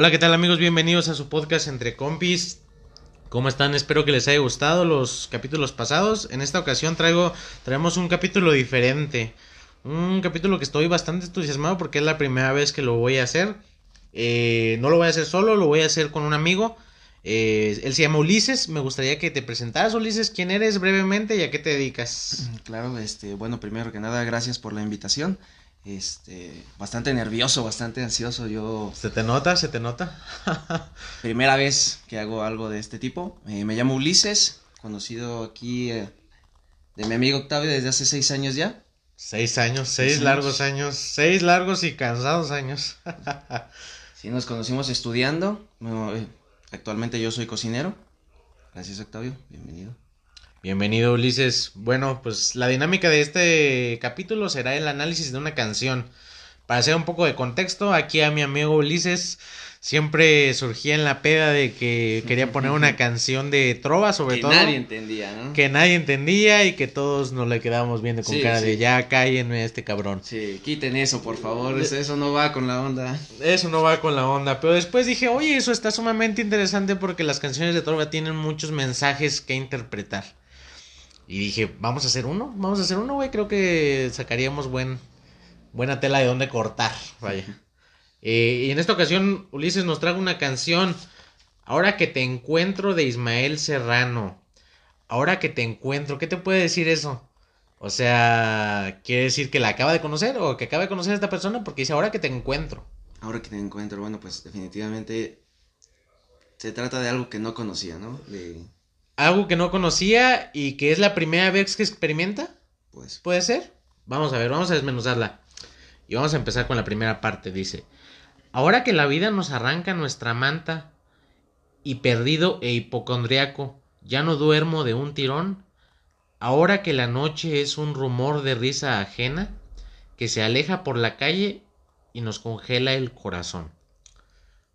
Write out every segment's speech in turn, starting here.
Hola, ¿qué tal amigos? Bienvenidos a su podcast Entre Compis. ¿Cómo están? Espero que les haya gustado los capítulos pasados. En esta ocasión traigo, traemos un capítulo diferente. Un capítulo que estoy bastante entusiasmado porque es la primera vez que lo voy a hacer. Eh, no lo voy a hacer solo, lo voy a hacer con un amigo. Eh, él se llama Ulises. Me gustaría que te presentaras, Ulises. ¿Quién eres brevemente y a qué te dedicas? Claro, este, bueno, primero que nada, gracias por la invitación. Este, bastante nervioso, bastante ansioso. Yo. ¿Se te nota? ¿Se te nota? primera vez que hago algo de este tipo. Eh, me llamo Ulises, conocido aquí eh, de mi amigo Octavio desde hace seis años ya. Seis años, seis, largos años, seis largos y cansados años. sí, nos conocimos estudiando. Eh, actualmente yo soy cocinero. Gracias, Octavio. Bienvenido. Bienvenido, Ulises. Bueno, pues la dinámica de este capítulo será el análisis de una canción. Para hacer un poco de contexto, aquí a mi amigo Ulises siempre surgía en la peda de que quería poner una canción de trova sobre todo. Que nadie entendía, ¿no? Que nadie entendía y que todos nos le quedábamos viendo con cara de ya cállenme este cabrón. Sí, quiten eso, por favor, eso no va con la onda. Eso no va con la onda, pero después dije, oye, eso está sumamente interesante porque las canciones de trova tienen muchos mensajes que interpretar. Y dije, vamos a hacer uno, vamos a hacer uno, güey, creo que sacaríamos buen, buena tela de dónde cortar, vaya. Eh, y en esta ocasión, Ulises nos trae una canción. Ahora que te encuentro de Ismael Serrano. Ahora que te encuentro, ¿qué te puede decir eso? O sea, ¿quiere decir que la acaba de conocer o que acaba de conocer a esta persona? Porque dice, ahora que te encuentro. Ahora que te encuentro, bueno, pues definitivamente se trata de algo que no conocía, ¿no? De... Algo que no conocía y que es la primera vez que experimenta. Pues. ¿Puede ser? Vamos a ver, vamos a desmenuzarla. Y vamos a empezar con la primera parte, dice. Ahora que la vida nos arranca nuestra manta y perdido e hipocondriaco, ya no duermo de un tirón, ahora que la noche es un rumor de risa ajena que se aleja por la calle y nos congela el corazón.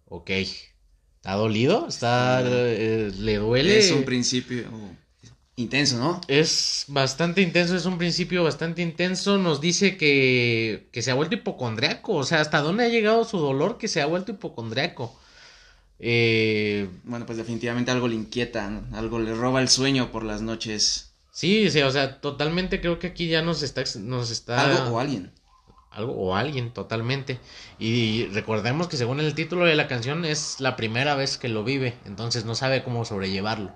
Ok. ¿Está dolido? ¿Está, eh, ¿Le duele? Es un principio Intenso, ¿no? Es bastante intenso, es un principio bastante intenso. Nos dice que, que se ha vuelto hipocondriaco. O sea, ¿hasta dónde ha llegado su dolor que se ha vuelto hipocondriaco? Eh... Bueno, pues definitivamente algo le inquieta, algo le roba el sueño por las noches. Sí, sí, o sea, totalmente creo que aquí ya nos está... Nos está... Algo o alguien. Algo o alguien, totalmente. Y recordemos que según el título de la canción es la primera vez que lo vive, entonces no sabe cómo sobrellevarlo.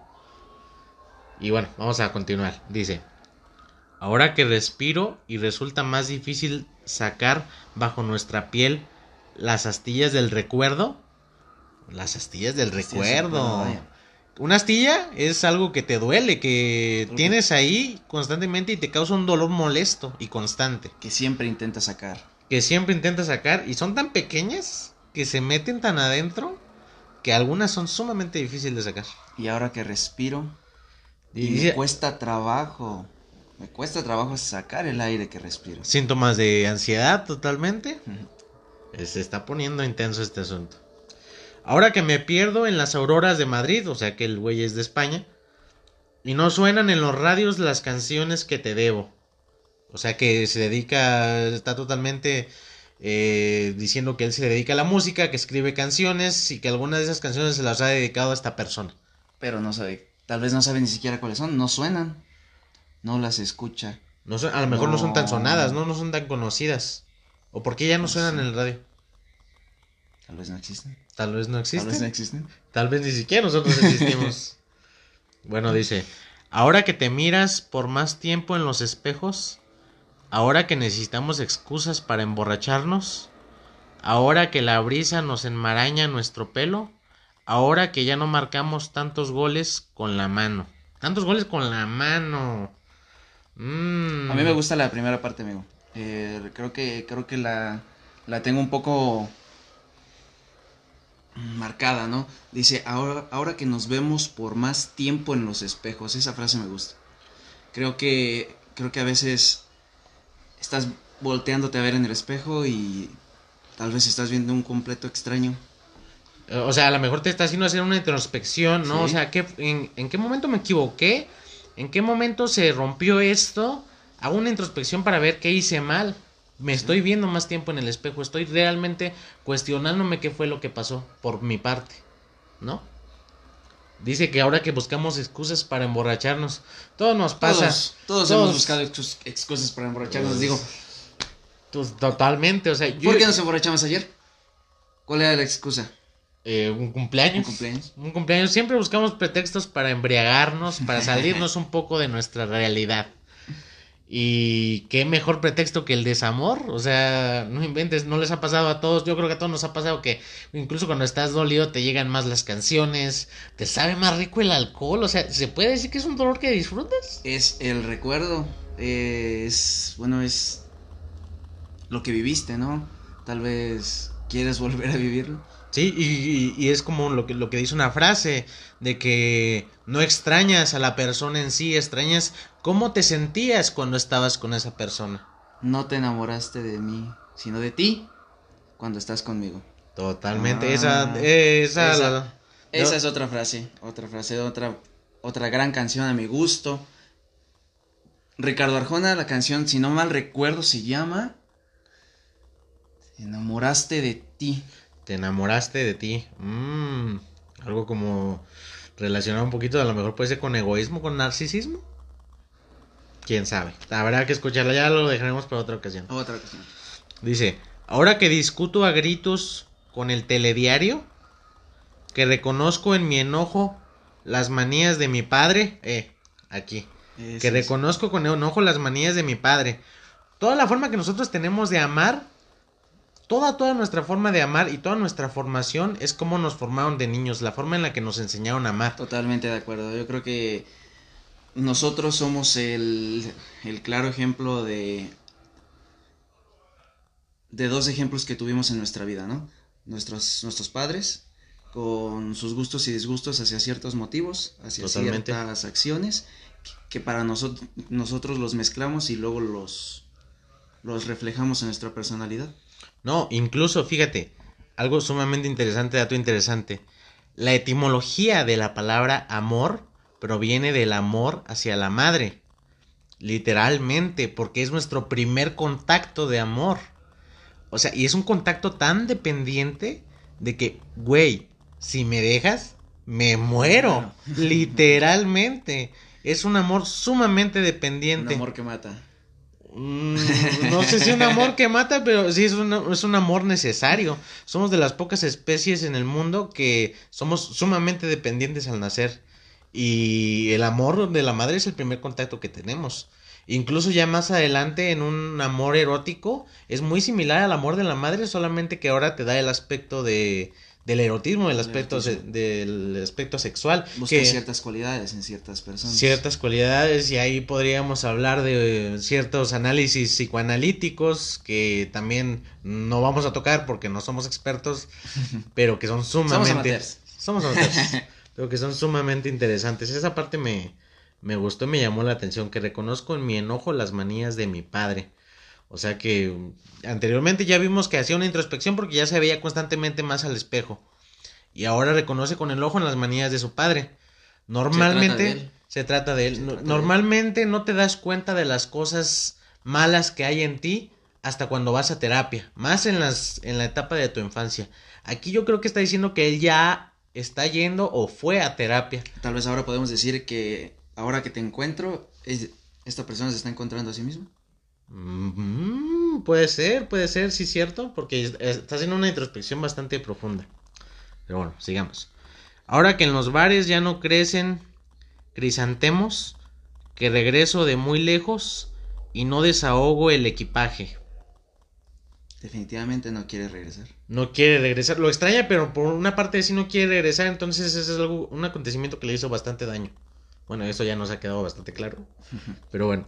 Y bueno, vamos a continuar. Dice, ahora que respiro y resulta más difícil sacar bajo nuestra piel las astillas del recuerdo. Las astillas del recuerdo. Una astilla es algo que te duele, que tienes ahí constantemente y te causa un dolor molesto y constante. Que siempre intenta sacar. Que siempre intenta sacar y son tan pequeñas que se meten tan adentro que algunas son sumamente difíciles de sacar. Y ahora que respiro y me cuesta trabajo. Me cuesta trabajo sacar el aire que respiro. Síntomas de ansiedad totalmente. Se está poniendo intenso este asunto. Ahora que me pierdo en las auroras de Madrid, o sea que el güey es de España, y no suenan en los radios las canciones que te debo. O sea que se dedica, está totalmente eh, diciendo que él se dedica a la música, que escribe canciones y que algunas de esas canciones se las ha dedicado a esta persona. Pero no sabe Tal vez no sabe ni siquiera cuáles son, no suenan, no las escucha. No a lo mejor no. son tan sonadas, ¿no? No son tan conocidas. ¿O por qué ya no, suenan en el radio? Tal vez no existen. Tal vez no existen. Tal vez no existen. Tal vez ni siquiera nosotros existimos. bueno, dice, ahora que te miras por más tiempo en los espejos, ahora que necesitamos excusas para emborracharnos, ahora que la brisa nos enmaraña nuestro pelo, Ahora que ya no marcamos tantos goles con la mano. Tantos goles con la mano. Mm. A mí me gusta la primera parte, amigo. Eh, creo que, creo que la, la tengo un poco marcada, ¿no? Dice, ahora, ahora que nos vemos por más tiempo en los espejos. Esa frase me gusta. Creo que, creo que a veces estás volteándote a ver en el espejo y tal vez estás viendo un completo extraño. O sea, a lo mejor te está haciendo hacer una introspección, ¿no? O sea, ¿qué, en, qué momento me equivoqué? ¿En qué momento se rompió esto? Hago una introspección para ver qué hice mal. Me estoy viendo más tiempo en el espejo, estoy realmente cuestionándome qué fue lo que pasó por mi parte, ¿no? Dice que ahora que buscamos excusas para emborracharnos, todo nos pasa. Todos, todos, hemos buscado excu- excusas para emborracharnos. Digo, Pues, totalmente, o sea, yo, ¿por qué nos emborrachamos ayer? ¿Cuál era la excusa? eh, un cumpleaños. ¿Un cumpleaños? Un cumpleaños. Siempre buscamos pretextos para embriagarnos, para salirnos un poco de nuestra realidad. Y qué mejor pretexto que el desamor. O sea, no inventes, no les ha pasado a todos. Yo creo que a todos nos ha pasado que incluso cuando estás dolido te llegan más las canciones, te sabe más rico el alcohol. O sea, ¿se puede decir que es un dolor que disfrutas? Es el recuerdo. eh, es, bueno, es lo que viviste, ¿no? Tal vez quieres volver a vivirlo. Sí, y, y- y es como lo que, lo que dice una frase, de que no extrañas a la persona en sí, extrañas cómo te sentías cuando estabas con esa persona. No te enamoraste de mí, sino de ti cuando estás conmigo. Totalmente, Ah, esa, esa, esa- la- Esa es otra frase, otra frase, otra, otra gran canción a mi gusto. Ricardo Arjona, la canción, si no mal recuerdo, se llama Enamoraste de ti. te enamoraste de ti. Mm, algo como relacionado un poquito, a lo mejor puede ser con egoísmo, con narcisismo. Quién sabe. Habrá que escucharla, ya lo dejaremos para otra ocasión. Otra canción. Dice, ahora que discuto a gritos con el telediario, que reconozco en mi enojo las manías de mi padre, eh, aquí, que es. reconozco con enojo las manías de mi padre. Toda la forma que nosotros tenemos de amar, toda, toda nuestra forma de amar y toda nuestra formación es como nos formaron de niños, la forma en la que nos enseñaron a amar. Totalmente de acuerdo. Yo creo que nosotros somos el, el claro ejemplo de de dos ejemplos que tuvimos en nuestra vida, ¿no? Nuestros, nuestros padres con sus gustos y disgustos hacia ciertos motivos, hacia Totalmente. ciertas acciones, que, que para nosotros nosotros los mezclamos y luego los, los reflejamos en nuestra personalidad. No, incluso, fíjate, algo sumamente interesante, dato interesante. La etimología de la palabra amor proviene del amor hacia la madre. Literalmente, porque es nuestro primer contacto de amor. O sea, y es un contacto tan dependiente de que, güey, si me dejas, me muero. Literalmente. Es un amor sumamente Un dependiente. amor que mata. Mm, no sé si un amor que mata, pero sí es un, es un amor necesario. Somos de las pocas especies en el mundo que somos sumamente dependientes al nacer. Y el amor de la madre es el primer contacto que tenemos. Incluso ya más adelante en un amor erótico es muy similar al amor de la madre, solamente que ahora te da el aspecto de del erotismo, el El aspecto se- del aspecto sexual. Busca que- ciertas cualidades en ciertas personas. ciertas cualidades y ahí podríamos hablar de ciertos análisis psicoanalíticos que también no vamos a tocar porque no somos expertos, pero que son sumamente amateurs. somos amateurs, pero que son sumamente interesantes. Esa parte me me gustó y me llamó la atención que reconozco en mi enojo las manías de mi padre. O sea que anteriormente ya vimos que hacía una introspección porque ya se veía constantemente más al espejo. Y ahora reconoce con el ojo en las manías de su padre. Normalmente se trata de él. Se No- trata de él. Normalmente no te das cuenta de las cosas malas que hay en ti hasta cuando vas a terapia, más en las en la etapa de tu infancia. Aquí yo creo que está diciendo que él ya está yendo o fue a terapia. Tal vez ahora podemos decir que ahora que te encuentro, es- esta persona se está encontrando a sí misma. Mm, puede ser, puede ser, sí, cierto, porque es- está haciendo una introspección bastante profunda. Pero bueno, sigamos. Ahora que en los bares ya no crecen crisantemos, que regreso de muy lejos y no desahogo el equipaje. Definitivamente no quiere regresar. No quiere regresar, lo extraña, pero por una parte sí no quiere regresar, entonces ese es algo, un acontecimiento que le hizo bastante daño. Bueno, eso ya nos ha quedado bastante claro. Pero bueno.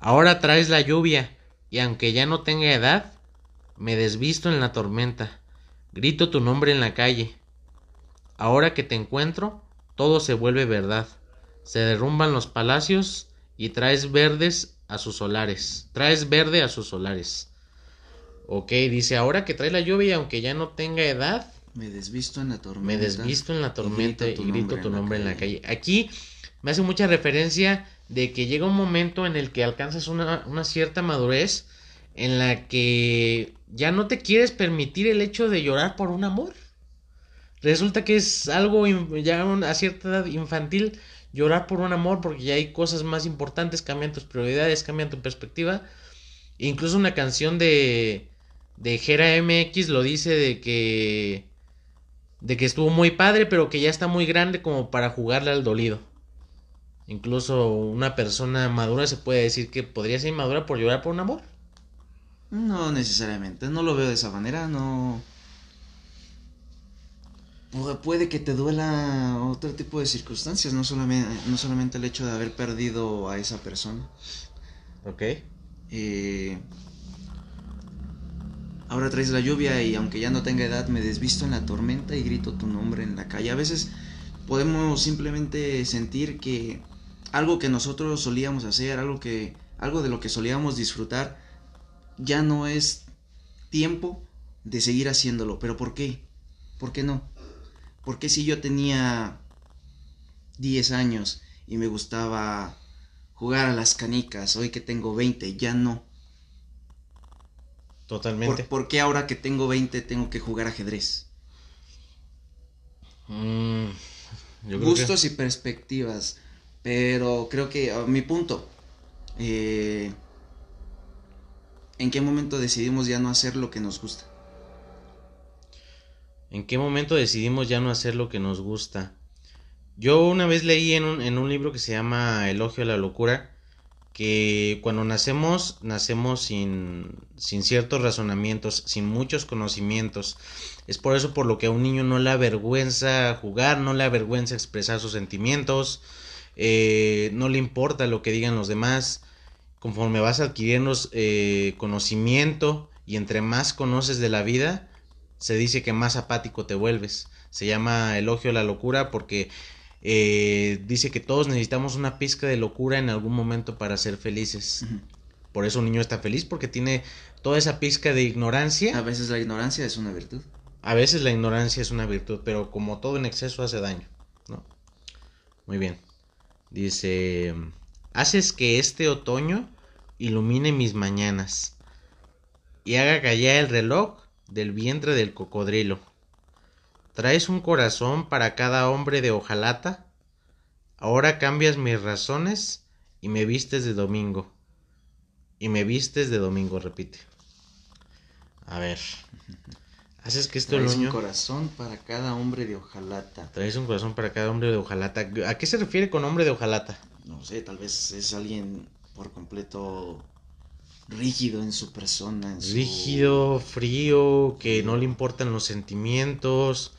Ahora traes la lluvia, y aunque ya no tenga edad, me desvisto en la tormenta. Grito tu nombre en la calle. Ahora que te encuentro, todo se vuelve verdad. Se derrumban los palacios y traes verdes a sus solares. Traes verde a sus solares. Ok, dice, ahora que trae la lluvia y aunque ya no tenga edad, Me desvisto en la tormenta. me desvisto en la tormenta y grito grito tu tu, nombre nombre en en la la calle. Aquí me hace mucha referencia de que llega un momento en el que alcanzas una, una cierta madurez en la que ya no te quieres permitir el hecho de llorar por un amor. Resulta que es algo ya a cierta edad infantil llorar por un amor porque ya hay cosas más importantes, cambian tus prioridades, cambian tu perspectiva. Incluso una canción de de Gera MX lo dice de que de que estuvo muy padre, pero que ya está muy grande como para jugarle al dolido. Incluso una persona madura se puede decir que podría ser inmadura por llorar por un amor. No necesariamente, no lo veo de esa manera, no. Puede que te duela otro tipo de circunstancias, no solamente, no solamente el hecho de haber perdido a esa persona. Ok. Eh, ahora traes la lluvia y aunque ya no tenga edad me desvisto en la tormenta y grito tu nombre en la calle. A veces podemos simplemente sentir que algo que nosotros solíamos hacer, algo que algo de lo que solíamos disfrutar ya no es tiempo de seguir haciéndolo. ¿Pero por qué? ¿Por qué no? ¿Por qué si yo tenía 10 años y me gustaba jugar a las canicas, hoy que tengo 20 ya no? Totalmente. ¿Por, qué ahora que tengo 20 tengo que jugar ajedrez? Mm, Gustos y perspectivas. Pero creo que a mi punto. Eh, ¿En qué momento decidimos ya no hacer lo que nos gusta? ¿En qué momento decidimos ya no hacer lo que nos gusta? Yo una vez leí en un, en un libro que se llama Elogio a la Locura que cuando nacemos, nacemos sin, sin ciertos razonamientos, sin muchos conocimientos. Es por eso por lo que a un niño no le avergüenza jugar, no le avergüenza expresar sus sentimientos, eh, no le importa lo que digan los demás. Conforme vas adquiriendo eh, conocimiento y entre más conoces de la vida, se dice que más apático te vuelves. Se llama elogio a la locura porque eh, dice que todos necesitamos una pizca de locura en algún momento para ser felices. Por eso un niño está feliz porque tiene toda esa pizca de ignorancia. A veces la ignorancia es una virtud. A veces la ignorancia es una virtud, pero como todo en exceso hace daño, ¿no? Muy bien. Dice, haces que este otoño ilumine mis mañanas y haga callar el reloj del vientre del cocodrilo. ¿Traes un corazón para cada hombre de hojalata? Ahora cambias mis razones y me vistes de domingo. Y me vistes de domingo, repite. A ver. Haces que esto Traes un corazón para cada hombre de hojalata. Traes un corazón para cada hombre de hojalata. ¿A qué se refiere con hombre de hojalata? No sé, tal vez es alguien por completo rígido en su persona. Rígido, frío, que no le importan los sentimientos.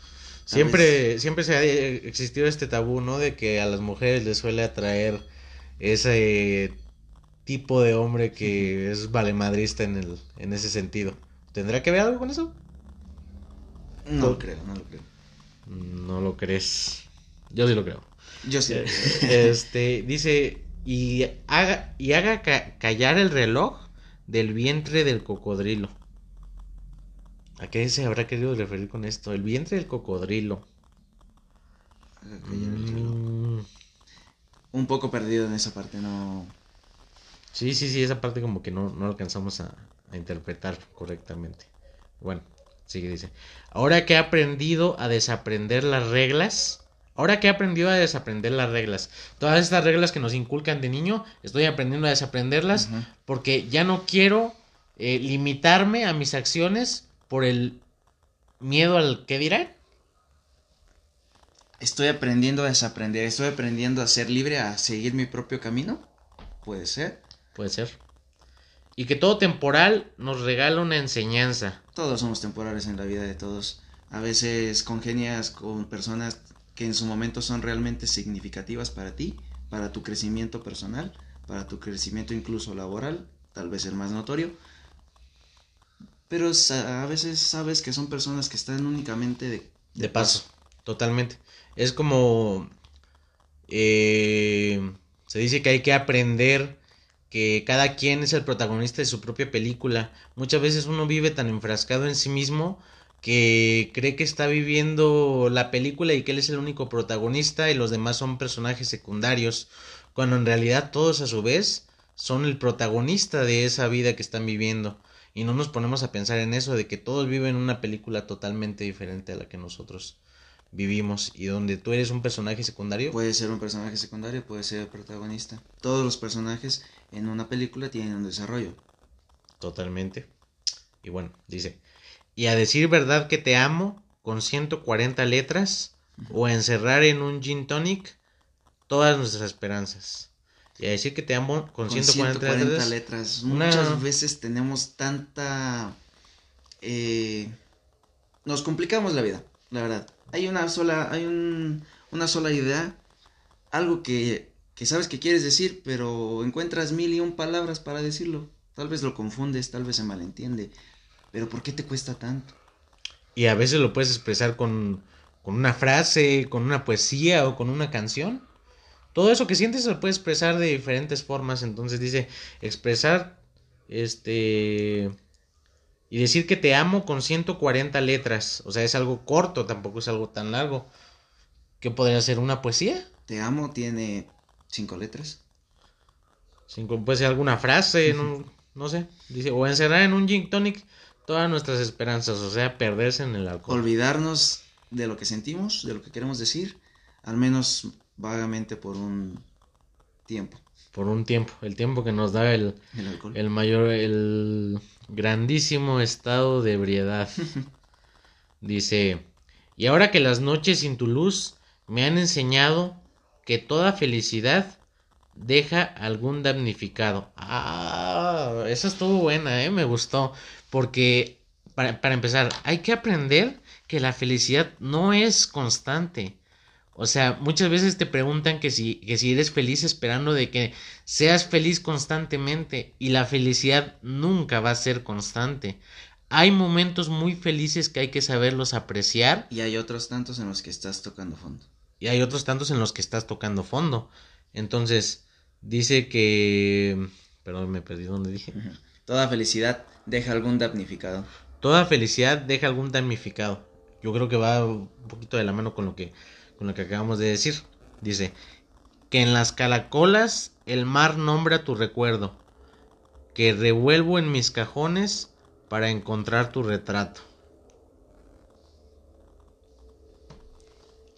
Siempre, siempre se ha existido este tabú, ¿no? De que a las mujeres les suele atraer ese tipo de hombre que es valemadrista en, el, en ese sentido. ¿Tendrá que ver algo con eso? No lo creo, no lo creo. No lo crees. Yo sí lo creo. Yo sí. Este, dice, y haga, y haga callar el reloj del vientre del cocodrilo. ¿A qué se habrá querido referir con esto? El vientre del cocodrilo. Mm. Un poco perdido en esa parte, no. Sí, sí, sí, esa parte como que no, no alcanzamos a, a interpretar correctamente. Bueno, sigue, dice. Ahora que he aprendido a desaprender las reglas, Ahora que he aprendido a desaprender las reglas, todas estas reglas que nos inculcan de niño, estoy aprendiendo a desaprenderlas porque ya no quiero eh, limitarme a mis acciones por el miedo al que dirán. Estoy aprendiendo a desaprender, estoy aprendiendo a ser libre, a seguir mi propio camino. Puede ser. Puede ser. Y que todo temporal nos regala una enseñanza. Todos somos temporales en la vida de todos. A veces congenias con personas que en su momento son realmente significativas para ti, para tu crecimiento personal, para tu crecimiento incluso laboral, tal vez el más notorio. Pero a veces sabes que son personas que están únicamente de, de, paso. Totalmente. Es como... Eh, se dice que hay que aprender que cada quien es el protagonista de su propia película. Muchas veces uno vive tan enfrascado en sí mismo que cree que está viviendo la película y que él es el único protagonista y los demás son personajes secundarios, cuando en realidad todos a su vez son el protagonista de esa vida que están viviendo. y no nos ponemos a pensar en eso de que todos viven una película totalmente diferente a la que nosotros vivimos y donde tú eres un personaje secundario. Puede ser un personaje secundario, puede ser protagonista. Todos los personajes en una película tienen un desarrollo. Totalmente. Y bueno, dice, y a decir verdad que te amo con 140 letras o encerrar en un gin tonic todas nuestras esperanzas. Y a decir que te amo con, con 140, letras. Muchas veces tenemos tanta... Eh, nos complicamos la vida, la verdad. Hay una sola, hay un, una sola idea, algo que, que sabes que quieres decir, pero encuentras mil y un palabras para decirlo. Tal vez lo confundes, tal vez se malentiende. Pero ¿por qué te cuesta tanto? Y a veces lo puedes expresar con, con una frase, con una poesía o con una canción. Todo eso que sientes se puede expresar de diferentes formas. Entonces dice, expresar, este, y decir que te amo con 140 letras. O sea, es algo corto, tampoco es algo tan largo. ¿Qué podría ser una poesía? Te amo tiene cinco letras. Cinco, puede ser alguna frase, no, no sé. Dice, o encerrar en un gin tonic todas nuestras esperanzas, o sea, perderse en el alcohol. Olvidarnos de lo que sentimos, de lo que queremos decir, al menos vagamente por un tiempo. Por un tiempo, el tiempo que nos da el, el, mayor, el grandísimo estado de ebriedad. Dice, y ahora que las noches sin tu luz me han enseñado que toda felicidad deja algún damnificado. Ah, esa estuvo buena, ¿eh? me gustó. Porque, para, para empezar, hay que aprender que la felicidad no es constante. O sea, muchas veces te preguntan que si, que si eres feliz esperando de que seas feliz constantemente y la felicidad nunca va a ser constante. Hay momentos muy felices que hay que saberlos apreciar. Y hay otros tantos en los que estás tocando fondo. Y hay otros tantos en los que estás tocando fondo. Entonces, dice que... Perdón, me perdí donde dije. Toda felicidad deja algún damnificado. Toda felicidad deja algún damnificado. Yo creo que va un poquito de la mano con lo que con lo que acabamos de decir. Dice, que en las calacolas el mar nombra tu recuerdo, que revuelvo en mis cajones para encontrar tu retrato.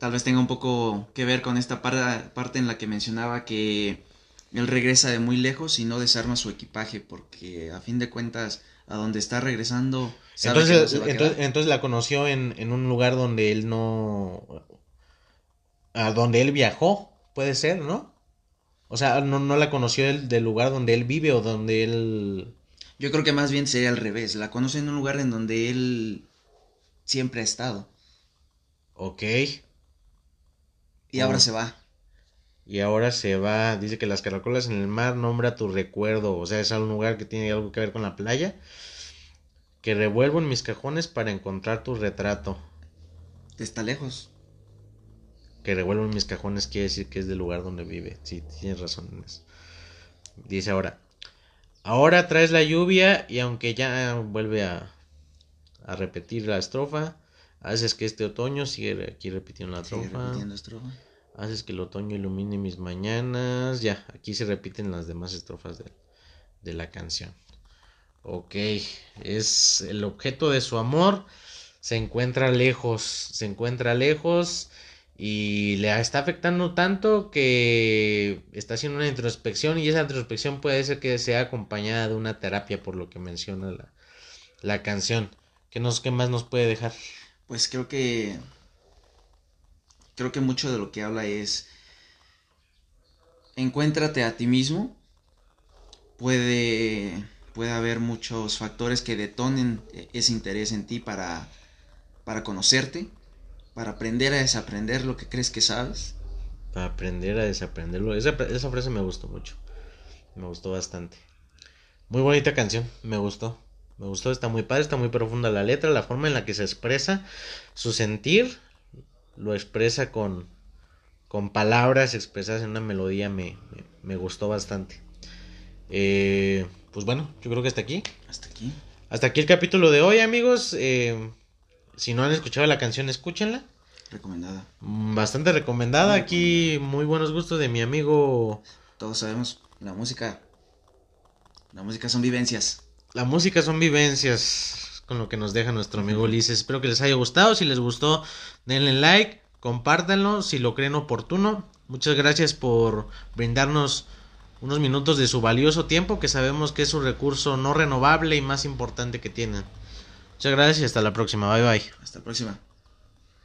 Tal vez tenga un poco que ver con esta parte en la que mencionaba que él regresa de muy lejos y no desarma su equipaje porque a fin de cuentas a donde está regresando... entonces, entonces, la conoció en, en, un lugar donde él no a donde él viajó, puede ser, ¿no? O sea, no, no la conoció del, lugar donde él vive o donde él... Yo creo que más bien sería al revés, la conoce en un lugar en donde él siempre ha estado. Ok. Y ahora se va. Y ahora se va, dice que las caracolas en el mar nombra tu recuerdo, o sea, es un lugar que tiene algo que ver con la playa. Que revuelvo en mis cajones para encontrar tu retrato. Está lejos que revuelvo mis cajones quiere decir que es del lugar donde vive. Sí, tienes razón en eso. Dice ahora, ahora traes la lluvia y aunque ya vuelve a, a repetir la estrofa, haces que este otoño sigue aquí repitiendo la estrofa. Haces que el otoño ilumine mis mañanas. Ya, aquí se repiten las demás estrofas de, de la canción. Ok, es el objeto de su amor. Se encuentra lejos, se encuentra lejos y le está afectando tanto que está haciendo una introspección y esa introspección puede ser que sea acompañada de una terapia por lo que menciona la, la canción. ¿Qué, nos, ¿Qué más nos puede dejar? Pues creo que creo que mucho de lo que habla es encuéntrate a ti mismo. Puede puede haber muchos factores que detonen ese interés en ti para para conocerte para aprender a desaprender lo que crees que sabes. Para aprender a desaprenderlo. Esa, esa frase me gustó mucho. Me gustó bastante. Muy bonita canción, me gustó. Me gustó, está muy padre, está muy profunda la letra, la forma en la que se expresa su sentir, lo expresa con, con palabras expresadas en una melodía, me, me, gustó bastante. Eh, pues bueno, yo creo que hasta aquí. Hasta aquí. Hasta aquí el capítulo de hoy, amigos. Eh, si no han escuchado la canción, escúchenla. Recomendada. Bastante recomendada. Aquí muy buenos gustos de mi amigo. Todos sabemos, la música. La música son vivencias. La música son vivencias con lo que nos deja nuestro amigo Ulises. Espero que les haya gustado. Si les gustó, denle like, compártanlo si lo creen oportuno. Muchas gracias por brindarnos unos minutos de su valioso tiempo, que sabemos que es un recurso no renovable y más importante que tienen. Muchas gracias y hasta la próxima. Bye bye. Hasta la próxima.